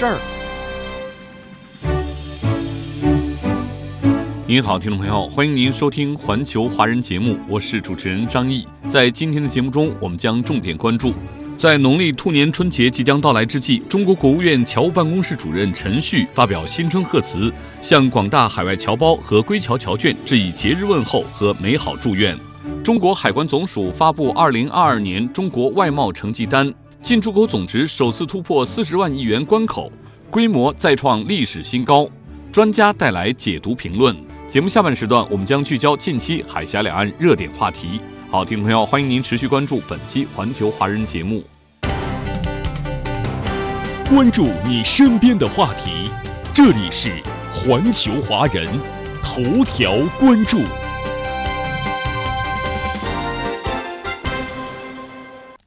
事儿。您好，听众朋友，欢迎您收听《环球华人》节目，我是主持人张毅。在今天的节目中，我们将重点关注，在农历兔年春节即将到来之际，中国国务院侨务办公室主任陈旭发表新春贺词，向广大海外侨胞和归侨侨眷致以节日问候和美好祝愿。中国海关总署发布二零二二年中国外贸成绩单，进出口总值首次突破四十万亿元关口，规模再创历史新高。专家带来解读评论。节目下半时段，我们将聚焦近期海峡两岸热点话题。好，听众朋友，欢迎您持续关注本期《环球华人》节目。关注你身边的话题，这里是《环球华人》头条关注。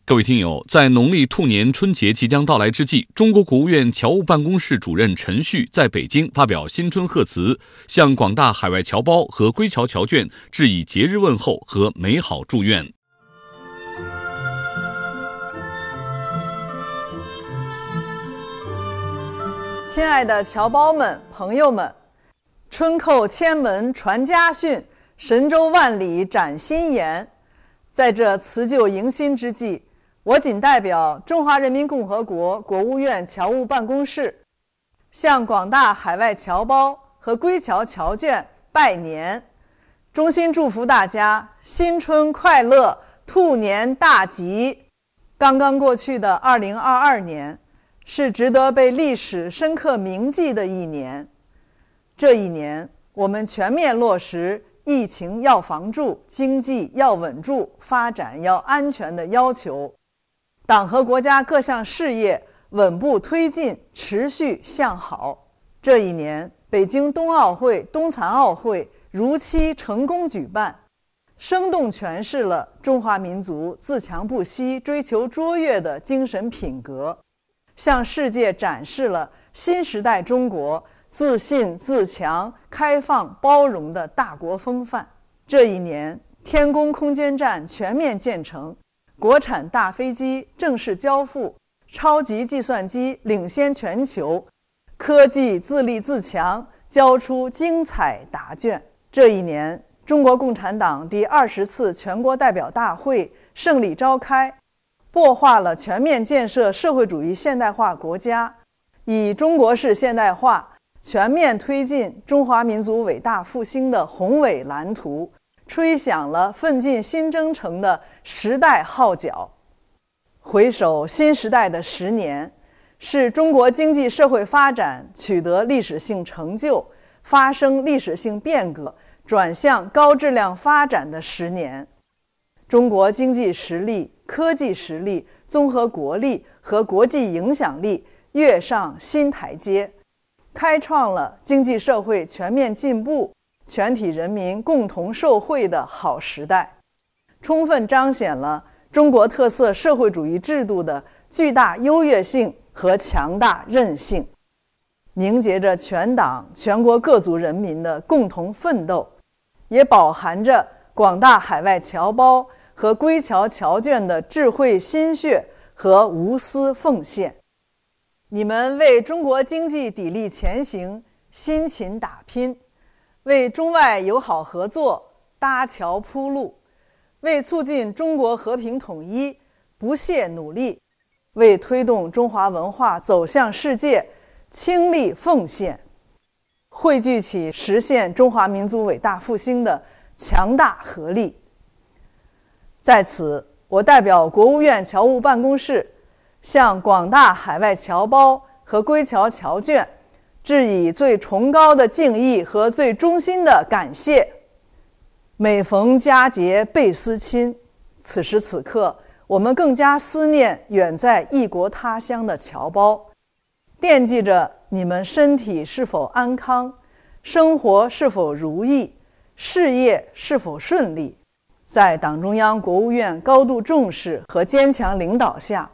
各位听友，在农历兔年春节即将到来之际，中国国务院侨务办公室主任陈旭在北京发表新春贺词，向广大海外侨胞和归侨侨眷致以节日问候和美好祝愿。亲爱的侨胞们、朋友们，春叩千门传家训，神州万里展新颜。在这辞旧迎新之际，我谨代表中华人民共和国国务院侨务办公室，向广大海外侨胞和归侨侨眷拜年，衷心祝福大家新春快乐，兔年大吉。刚刚过去的二零二二年，是值得被历史深刻铭记的一年。这一年，我们全面落实疫情要防住、经济要稳住、发展要安全的要求。党和国家各项事业稳步推进，持续向好。这一年，北京冬奥会、冬残奥会如期成功举办，生动诠释了中华民族自强不息、追求卓越的精神品格，向世界展示了新时代中国自信、自强、开放、包容的大国风范。这一年，天宫空间站全面建成。国产大飞机正式交付，超级计算机领先全球，科技自立自强，交出精彩答卷。这一年，中国共产党第二十次全国代表大会胜利召开，擘画了全面建设社会主义现代化国家、以中国式现代化全面推进中华民族伟大复兴的宏伟蓝图。吹响了奋进新征程的时代号角。回首新时代的十年，是中国经济社会发展取得历史性成就、发生历史性变革、转向高质量发展的十年。中国经济实力、科技实力、综合国力和国际影响力跃上新台阶，开创了经济社会全面进步。全体人民共同受惠的好时代，充分彰显了中国特色社会主义制度的巨大优越性和强大韧性，凝结着全党全国各族人民的共同奋斗，也饱含着广大海外侨胞和归侨侨眷的智慧心血和无私奉献。你们为中国经济砥砺前行，辛勤打拼。为中外友好合作搭桥铺路，为促进中国和平统一不懈努力，为推动中华文化走向世界倾力奉献，汇聚起实现中华民族伟大复兴的强大合力。在此，我代表国务院侨务办公室，向广大海外侨胞和归侨侨眷。致以最崇高的敬意和最衷心的感谢。每逢佳节倍思亲，此时此刻，我们更加思念远在异国他乡的侨胞，惦记着你们身体是否安康，生活是否如意，事业是否顺利。在党中央、国务院高度重视和坚强领导下，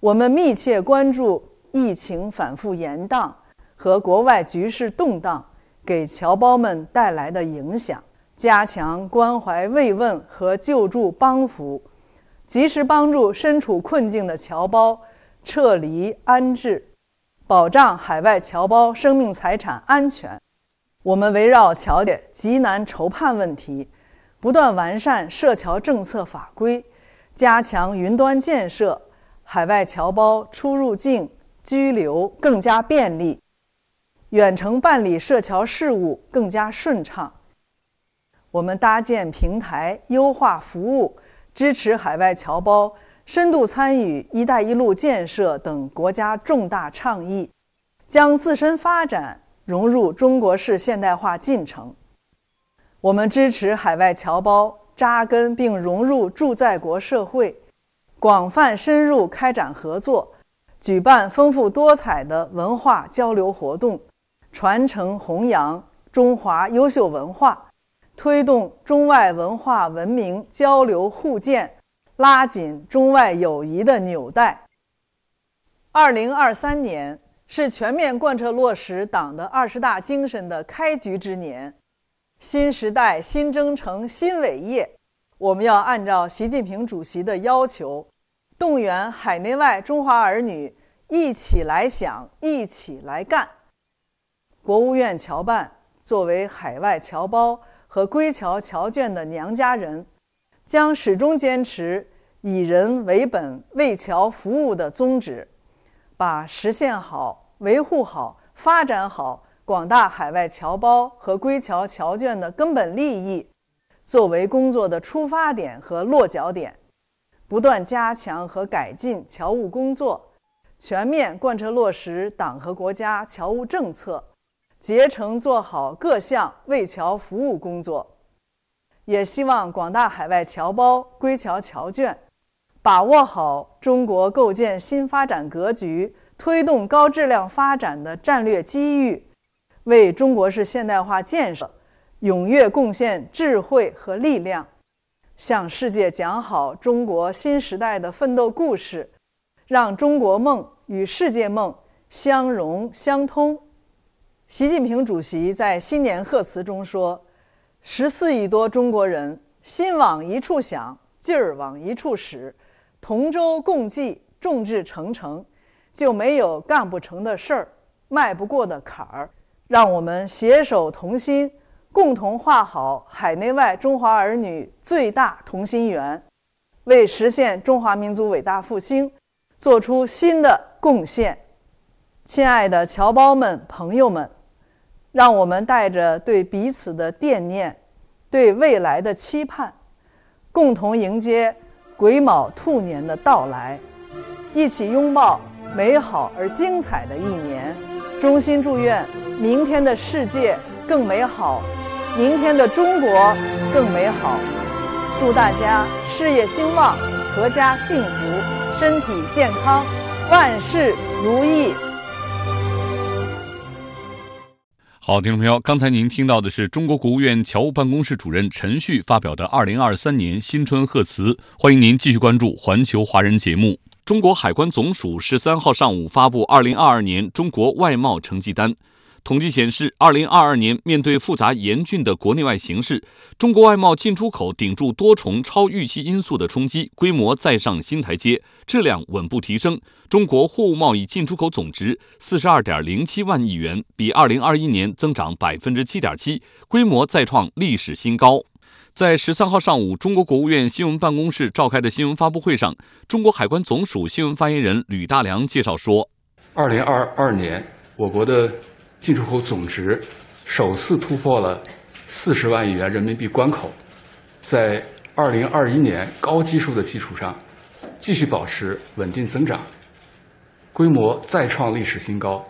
我们密切关注疫情反复延宕和国外局势动荡给侨胞们带来的影响，加强关怀慰问和救助帮扶，及时帮助身处困境的侨胞撤离安置，保障海外侨胞生命财产安全。我们围绕侨界急难筹盼问题。不断完善涉侨政策法规，加强云端建设，海外侨胞出入境、居留更加便利，远程办理涉侨事务更加顺畅。我们搭建平台，优化服务，支持海外侨胞深度参与“一带一路”建设等国家重大倡议，将自身发展融入中国式现代化进程。我们支持海外侨胞扎根并融入驻在国社会，广泛深入开展合作，举办丰富多彩的文化交流活动，传承弘扬中华优秀文化，推动中外文化文明交流互鉴，拉紧中外友谊的纽带。二零二三年是全面贯彻落实党的二十大精神的开局之年。新时代、新征程、新伟业，我们要按照习近平主席的要求，动员海内外中华儿女一起来想、一起来干。国务院侨办作为海外侨胞和归侨侨眷的娘家人，将始终坚持以人为本、为侨服务的宗旨，把实现好、维护好、发展好。广大海外侨胞和归侨侨眷的根本利益，作为工作的出发点和落脚点，不断加强和改进侨务工作，全面贯彻落实党和国家侨务政策，竭诚做好各项为侨服务工作。也希望广大海外侨胞、归侨侨眷，把握好中国构建新发展格局、推动高质量发展的战略机遇。为中国式现代化建设踊跃贡献智慧和力量，向世界讲好中国新时代的奋斗故事，让中国梦与世界梦相融相通。习近平主席在新年贺词中说：“十四亿多中国人心往一处想，劲儿往一处使，同舟共济，众志成城，就没有干不成的事儿，迈不过的坎儿。”让我们携手同心，共同画好海内外中华儿女最大同心圆，为实现中华民族伟大复兴做出新的贡献。亲爱的侨胞们、朋友们，让我们带着对彼此的惦念、对未来的期盼，共同迎接癸卯兔年的到来，一起拥抱美好而精彩的一年。衷心祝愿。明天的世界更美好，明天的中国更美好。祝大家事业兴旺，阖家幸福，身体健康，万事如意。好，听众朋友，刚才您听到的是中国国务院侨务办公室主任陈旭发表的二零二三年新春贺词。欢迎您继续关注《环球华人》节目。中国海关总署十三号上午发布二零二二年中国外贸成绩单。统计显示，二零二二年面对复杂严峻的国内外形势，中国外贸进出口顶住多重超预期因素的冲击，规模再上新台阶，质量稳步提升。中国货物贸易进出口总值四十二点零七万亿元，比二零二一年增长百分之七点七，规模再创历史新高。在十三号上午，中国国务院新闻办公室召开的新闻发布会上，中国海关总署新闻发言人吕大良介绍说：“二零二二年，我国的。”进出口总值首次突破了四十万亿元人民币关口，在二零二一年高基数的基础上，继续保持稳定增长，规模再创历史新高，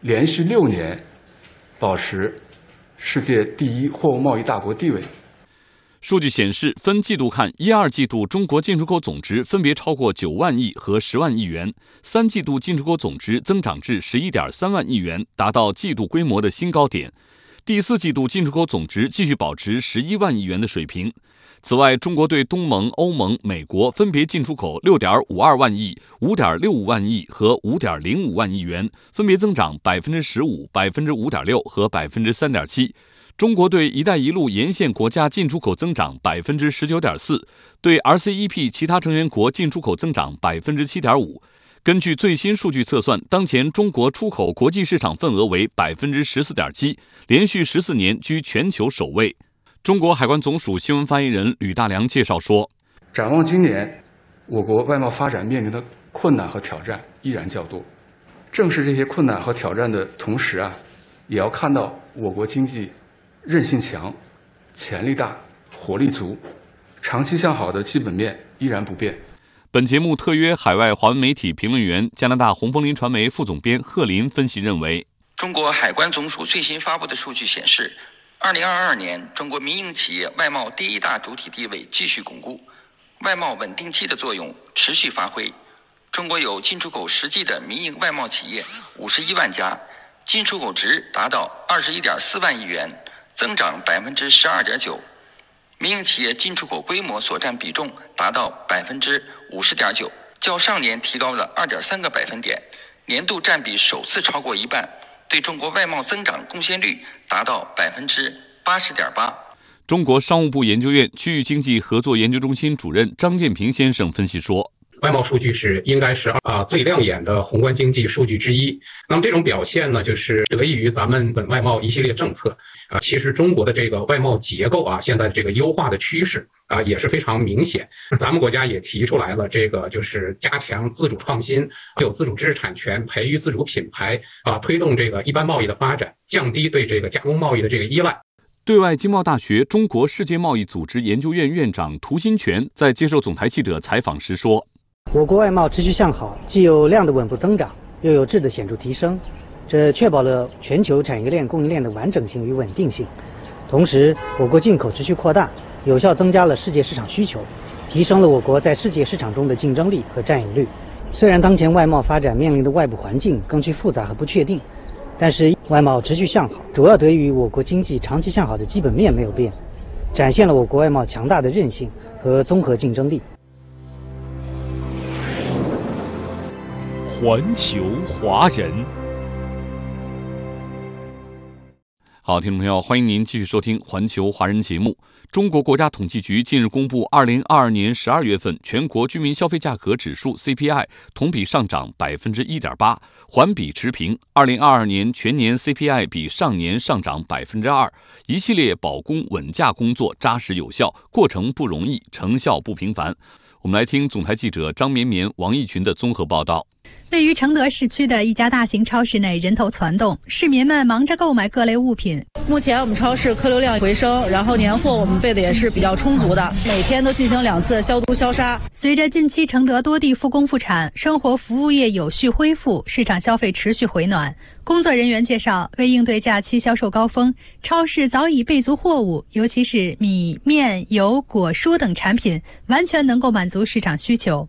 连续六年保持世界第一货物贸易大国地位。数据显示，分季度看，一二季度中国进出口总值分别超过九万亿和十万亿元，三季度进出口总值增长至十一点三万亿元，达到季度规模的新高点。第四季度进出口总值继续保持十一万亿元的水平。此外，中国对东盟、欧盟、美国分别进出口六点五二万亿、五点六五万亿和五点零五万亿元，分别增长百分之十五、百分之五点六和百分之三点七。中国对“一带一路”沿线国家进出口增长百分之十九点四，对 RCEP 其他成员国进出口增长百分之七点五。根据最新数据测算，当前中国出口国际市场份额为百分之十四点七，连续十四年居全球首位。中国海关总署新闻发言人吕大良介绍说：“展望今年，我国外贸发展面临的困难和挑战依然较多。正是这些困难和挑战的同时啊，也要看到我国经济。”韧性强，潜力大，活力足，长期向好的基本面依然不变。本节目特约海外华文媒体评论员、加拿大红枫林传媒副总编贺林分析认为，中国海关总署最新发布的数据显示，二零二二年中国民营企业外贸第一大主体地位继续巩固，外贸稳定器的作用持续发挥。中国有进出口实际的民营外贸企业五十一万家，进出口值达到二十一点四万亿元。增长百分之十二点九，民营企业进出口规模所占比重达到百分之五十点九，较上年提高了二点三个百分点，年度占比首次超过一半，对中国外贸增长贡献率达到百分之八十点八。中国商务部研究院区域经济合作研究中心主任张建平先生分析说。外贸数据是应该是啊最亮眼的宏观经济数据之一。那么这种表现呢，就是得益于咱们本外贸一系列政策啊。其实中国的这个外贸结构啊，现在这个优化的趋势啊也是非常明显。咱们国家也提出来了，这个就是加强自主创新，有自主知识产权，培育自主品牌啊，推动这个一般贸易的发展，降低对这个加工贸易的这个依赖。对外经贸大学中国世界贸易组织研究院院长涂新全在接受总台记者采访时说。我国外贸持续向好，既有量的稳步增长，又有质的显著提升，这确保了全球产业链供应链的完整性与稳定性。同时，我国进口持续扩大，有效增加了世界市场需求，提升了我国在世界市场中的竞争力和占有率。虽然当前外贸发展面临的外部环境更趋复杂和不确定，但是外贸持续向好，主要得益于我国经济长期向好的基本面没有变，展现了我国外贸强大的韧性和综合竞争力。环球华人，好，听众朋友，欢迎您继续收听环球华人节目。中国国家统计局近日公布，二零二二年十二月份全国居民消费价格指数 CPI 同比上涨百分之一点八，环比持平。二零二二年全年 CPI 比上年上涨百分之二。一系列保供稳价工作扎实有效，过程不容易，成效不平凡。我们来听总台记者张绵绵、王义群的综合报道。位于承德市区的一家大型超市内，人头攒动，市民们忙着购买各类物品。目前我们超市客流量回升，然后年货我们备的也是比较充足的，每天都进行两次消毒消杀。随着近期承德多地复工复产，生活服务业有序恢复，市场消费持续回暖。工作人员介绍，为应对假期销售高峰，超市早已备足货物，尤其是米面油果蔬等产品，完全能够满足市场需求。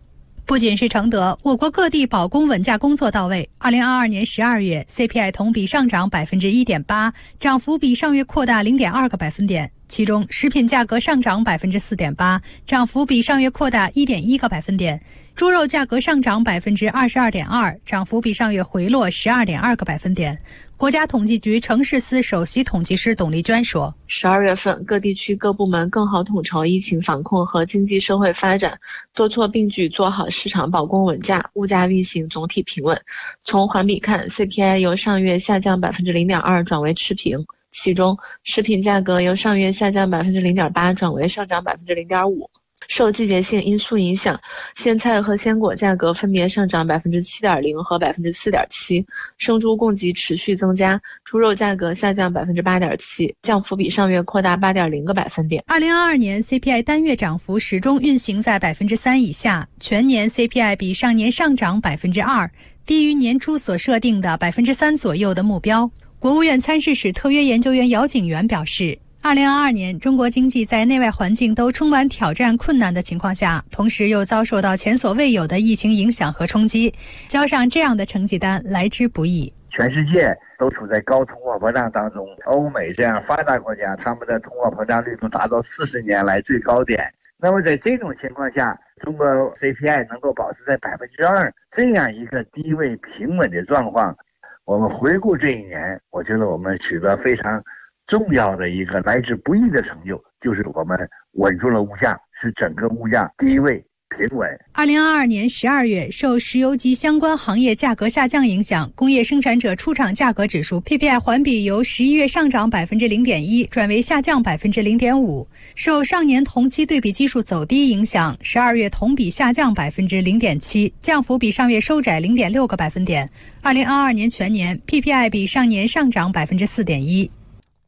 不仅是承德，我国各地保供稳价工作到位。二零二二年十二月，CPI 同比上涨百分之一点八，涨幅比上月扩大零点二个百分点。其中，食品价格上涨百分之四点八，涨幅比上月扩大一点一个百分点。猪肉价格上涨百分之二十二点二，涨幅比上月回落十二点二个百分点。国家统计局城市司首席统计师董丽娟说：“十二月份，各地区各部门更好统筹疫情防控和经济社会发展，多措并举做好市场保供稳价，物价运行总体平稳。从环比看，CPI 由上月下降百分之零点二转为持平，其中食品价格由上月下降百分之零点八转为上涨百分之零点五。”受季节性因素影响，鲜菜和鲜果价格分别上涨百分之七点零和百分之四点七，生猪供给持续增加，猪肉价格下降百分之八点七，降幅比上月扩大八点零个百分点。二零二二年 CPI 单月涨幅始终运行在百分之三以下，全年 CPI 比上年上涨百分之二，低于年初所设定的百分之三左右的目标。国务院参事室特约研究员姚景元表示。二零二二年，中国经济在内外环境都充满挑战困难的情况下，同时又遭受到前所未有的疫情影响和冲击，交上这样的成绩单来之不易。全世界都处在高通货膨胀当中，欧美这样发达国家，他们的通货膨胀率都达到四十年来最高点。那么在这种情况下，中国 CPI 能够保持在百分之二这样一个低位平稳的状况，我们回顾这一年，我觉得我们取得非常。重要的一个来之不易的成就，就是我们稳住了物价，使整个物价低位平稳。二零二二年十二月，受石油及相关行业价格下降影响，工业生产者出厂价格指数 PPI 环比由十一月上涨百分之零点一转为下降百分之零点五。受上年同期对比基数走低影响，十二月同比下降百分之零点七，降幅比上月收窄零点六个百分点。二零二二年全年 PPI 比上年上涨百分之四点一。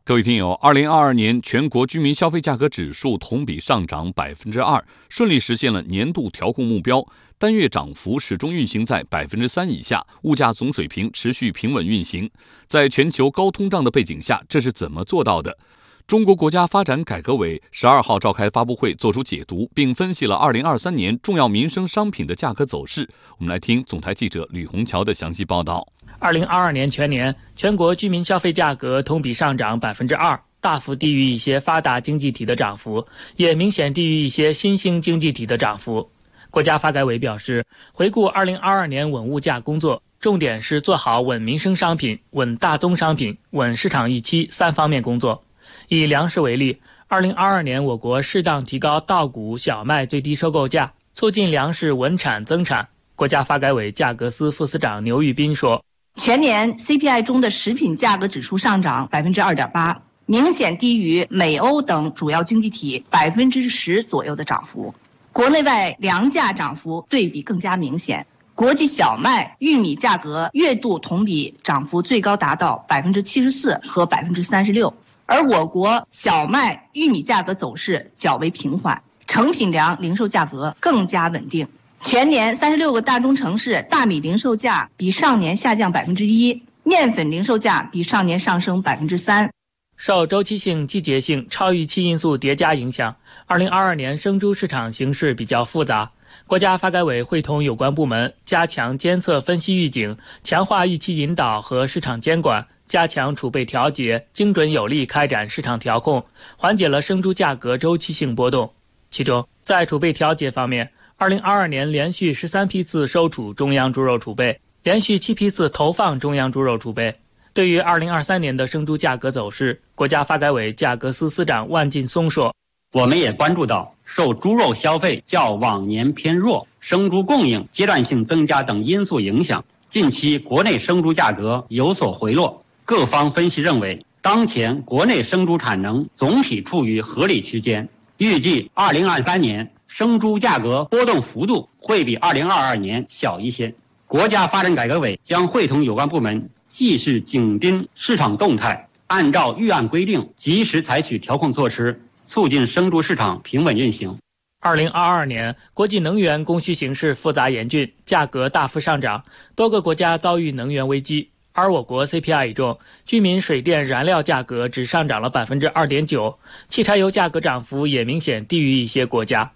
各位听友，二零二二年全国居民消费价格指数同比上涨百分之二，顺利实现了年度调控目标，单月涨幅始终运行在百分之三以下，物价总水平持续平稳运行。在全球高通胀的背景下，这是怎么做到的？中国国家发展改革委十二号召开发布会，作出解读，并分析了二零二三年重要民生商品的价格走势。我们来听总台记者吕红桥的详细报道。二零二二年全年，全国居民消费价格同比上涨百分之二，大幅低于一些发达经济体的涨幅，也明显低于一些新兴经济体的涨幅。国家发改委表示，回顾二零二二年稳物价工作，重点是做好稳民生商品、稳大宗商品、稳市场预期三方面工作。以粮食为例，二零二二年我国适当提高稻谷、小麦最低收购价，促进粮食稳产增产。国家发改委价格司副司长牛玉斌说。全年 CPI 中的食品价格指数上涨百分之二点八，明显低于美欧等主要经济体百分之十左右的涨幅。国内外粮价涨幅对比更加明显，国际小麦、玉米价格月度同比涨幅最高达到百分之七十四和百分之三十六，而我国小麦、玉米价格走势较为平缓，成品粮零售价格更加稳定。全年三十六个大中城市大米零售价比上年下降百分之一，面粉零售价比上年上升百分之三。受周期性、季节性、超预期因素叠加影响，二零二二年生猪市场形势比较复杂。国家发改委会同有关部门加强监测分析预警，强化预期引导和市场监管，加强储备调节，精准有力开展市场调控，缓解了生猪价格周期性波动。其中，在储备调节方面，二零二二年连续十三批次收储中央猪肉储备，连续七批次投放中央猪肉储备。对于二零二三年的生猪价格走势，国家发改委价格司司长万劲松说：“我们也关注到，受猪肉消费较往年偏弱、生猪供应阶段性增加等因素影响，近期国内生猪价格有所回落。各方分析认为，当前国内生猪产能总体处于合理区间，预计二零二三年。”生猪价格波动幅度会比二零二二年小一些。国家发展改革委将会同有关部门继续紧盯市场动态，按照预案规定及时采取调控措施，促进生猪市场平稳运行。二零二二年，国际能源供需形势复杂严峻，价格大幅上涨，多个国家遭遇能源危机。而我国 CPI 中，居民水电燃料价格只上涨了百分之二点九，汽柴油价格涨幅也明显低于一些国家。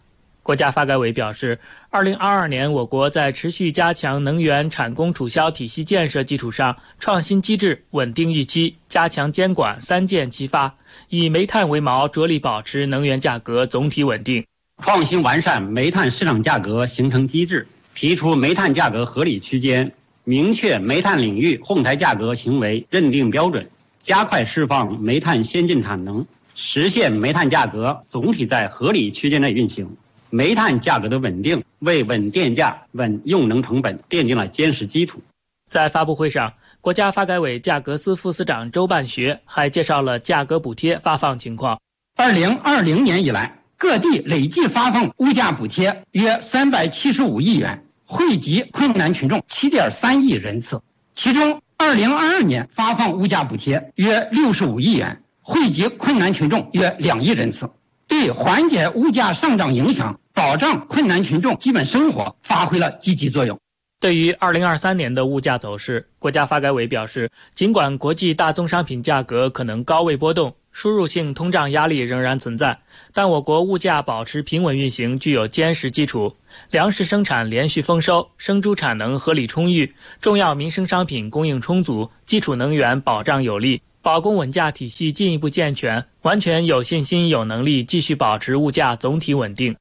国家发改委表示，二零二二年我国在持续加强能源产供储销体系建设基础上，创新机制、稳定预期、加强监管三箭齐发，以煤炭为锚，着力保持能源价格总体稳定。创新完善煤炭市场价格形成机制，提出煤炭价格合理区间，明确煤炭领域哄抬价格行为认定标准，加快释放煤炭先进产能，实现煤炭价格总体在合理区间内运行。煤炭价格的稳定，为稳电价、稳用能成本奠定了坚实基础。在发布会上，国家发改委价格司副司长周办学还介绍了价格补贴发放情况。二零二零年以来，各地累计发放物价补贴约三百七十五亿元，惠及困难群众七点三亿人次。其中，二零二二年发放物价补贴约六十五亿元，惠及困难群众约两亿人次。对缓解物价上涨影响、保障困难群众基本生活发挥了积极作用。对于二零二三年的物价走势，国家发改委表示，尽管国际大宗商品价格可能高位波动，输入性通胀压力仍然存在，但我国物价保持平稳运行具有坚实基础。粮食生产连续丰收，生猪产能合理充裕，重要民生商品供应充足，基础能源保障有力，保供稳价体系进一步健全，完全有信心、有能力继续保持物价总体稳定。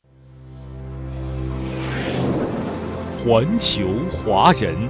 环球华人。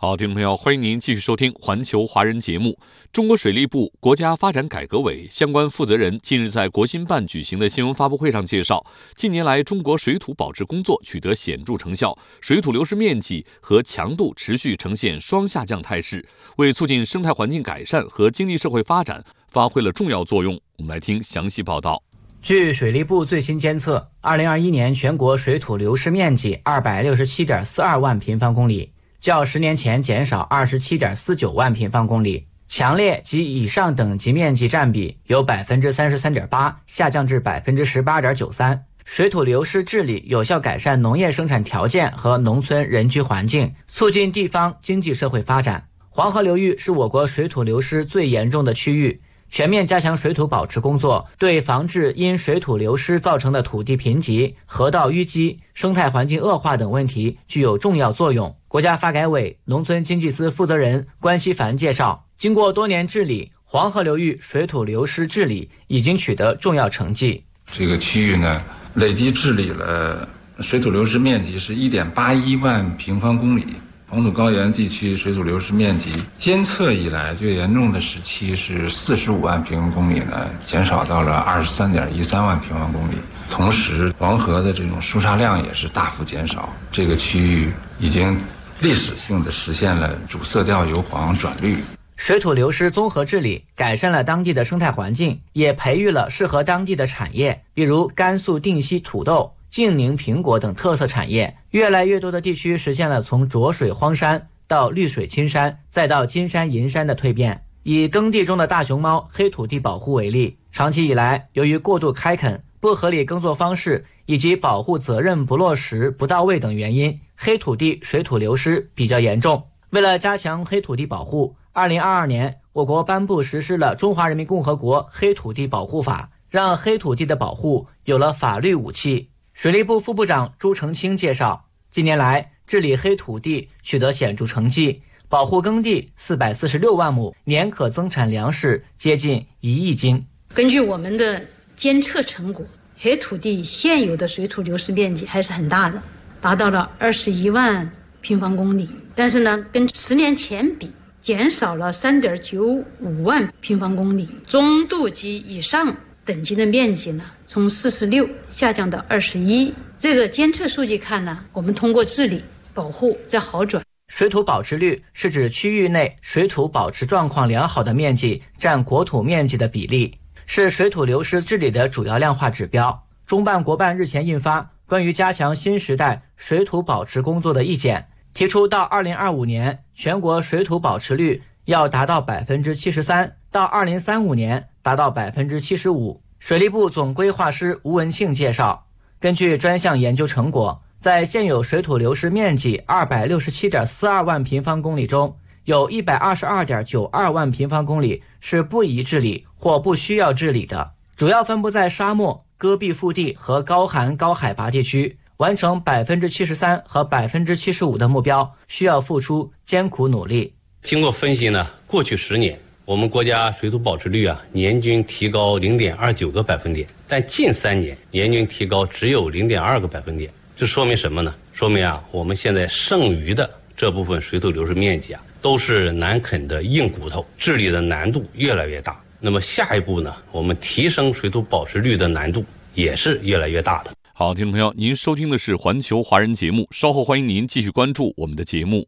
好，听众朋友，欢迎您继续收听《环球华人》节目。中国水利部国家发展改革委相关负责人近日在国新办举行的新闻发布会上介绍，近年来中国水土保持工作取得显著成效，水土流失面积和强度持续呈现双下降态势，为促进生态环境改善和经济社会发展发挥了重要作用。我们来听详细报道。据水利部最新监测，二零二一年全国水土流失面积二百六十七点四二万平方公里。较十年前减少二十七点四九万平方公里，强烈及以上等级面积占比由百分之三十三点八下降至百分之十八点九三。水土流失治理有效改善农业生产条件和农村人居环境，促进地方经济社会发展。黄河流域是我国水土流失最严重的区域，全面加强水土保持工作，对防治因水土流失造成的土地贫瘠、河道淤积、生态环境恶化等问题具有重要作用。国家发改委农村经济司负责人关希凡介绍，经过多年治理，黄河流域水土流失治理已经取得重要成绩。这个区域呢，累计治理了水土流失面积是一点八一万平方公里。黄土高原地区水土流失面积监测以来最严重的时期是四十五万平方公里呢，减少到了二十三点一三万平方公里。同时，黄河的这种输沙量也是大幅减少，这个区域已经。历史性的实现了主色调由黄转绿，水土流失综合治理改善了当地的生态环境，也培育了适合当地的产业，比如甘肃定西土豆、晋宁苹果等特色产业。越来越多的地区实现了从浊水荒山到绿水青山，再到金山银山的蜕变。以耕地中的大熊猫黑土地保护为例，长期以来，由于过度开垦、不合理耕作方式以及保护责任不落实不到位等原因。黑土地水土流失比较严重。为了加强黑土地保护，二零二二年，我国颁布实施了《中华人民共和国黑土地保护法》，让黑土地的保护有了法律武器。水利部副部长朱成清介绍，近年来治理黑土地取得显著成绩，保护耕地四百四十六万亩，年可增产粮食接近一亿斤。根据我们的监测成果，黑土地现有的水土流失面积还是很大的。达到了二十一万平方公里，但是呢，跟十年前比，减少了三点九五万平方公里。中度及以上等级的面积呢，从四十六下降到二十一。这个监测数据看呢，我们通过治理保护在好转。水土保持率是指区域内水土保持状况良好的面积占国土面积的比例，是水土流失治理的主要量化指标。中办国办日前印发。关于加强新时代水土保持工作的意见提出，到二零二五年，全国水土保持率要达到百分之七十三，到二零三五年达到百分之七十五。水利部总规划师吴文庆介绍，根据专项研究成果，在现有水土流失面积二百六十七点四二万平方公里中，有一百二十二点九二万平方公里是不宜治理或不需要治理的，主要分布在沙漠。戈壁腹地和高寒高海拔地区完成百分之七十三和百分之七十五的目标，需要付出艰苦努力。经过分析呢，过去十年我们国家水土保持率啊年均提高零点二九个百分点，但近三年年均提高只有零点二个百分点。这说明什么呢？说明啊我们现在剩余的这部分水土流失面积啊都是难啃的硬骨头，治理的难度越来越大。那么下一步呢？我们提升水土保持率的难度也是越来越大的。好，听众朋友，您收听的是环球华人节目，稍后欢迎您继续关注我们的节目。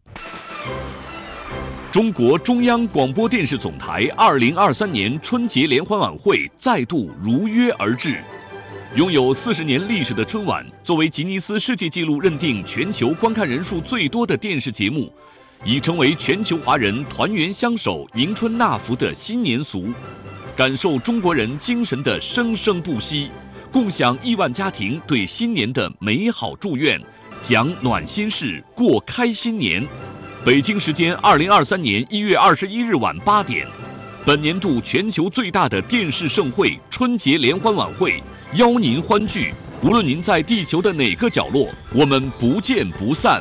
中国中央广播电视总台二零二三年春节联欢晚会再度如约而至。拥有四十年历史的春晚，作为吉尼斯世界纪录认定全球观看人数最多的电视节目。已成为全球华人团圆相守、迎春纳福的新年俗，感受中国人精神的生生不息，共享亿万家庭对新年的美好祝愿，讲暖心事，过开心年。北京时间二零二三年一月二十一日晚八点，本年度全球最大的电视盛会——春节联欢晚会，邀您欢聚。无论您在地球的哪个角落，我们不见不散。